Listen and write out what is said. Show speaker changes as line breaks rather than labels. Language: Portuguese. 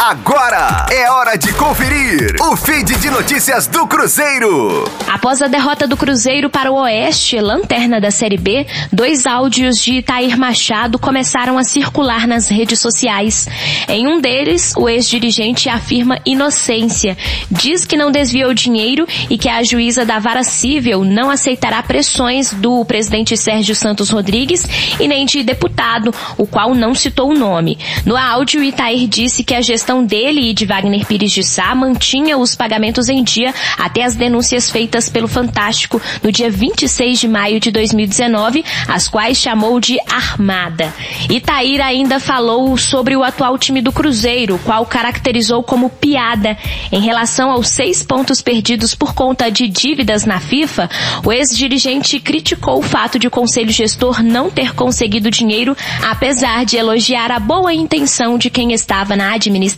Agora é hora de conferir o feed de notícias do Cruzeiro.
Após a derrota do Cruzeiro para o Oeste, lanterna da Série B, dois áudios de Itair Machado começaram a circular nas redes sociais. Em um deles, o ex-dirigente afirma inocência, diz que não desviou dinheiro e que a juíza da vara civil não aceitará pressões do presidente Sérgio Santos Rodrigues e nem de deputado, o qual não citou o nome. No áudio, Itair disse que a gestão gestão dele e de Wagner Pires de Sá mantinha os pagamentos em dia até as denúncias feitas pelo Fantástico no dia 26 de maio de 2019, as quais chamou de armada. Itaíra ainda falou sobre o atual time do Cruzeiro, qual caracterizou como piada. Em relação aos seis pontos perdidos por conta de dívidas na FIFA, o ex-dirigente criticou o fato de o conselho gestor não ter conseguido dinheiro, apesar de elogiar a boa intenção de quem estava na administração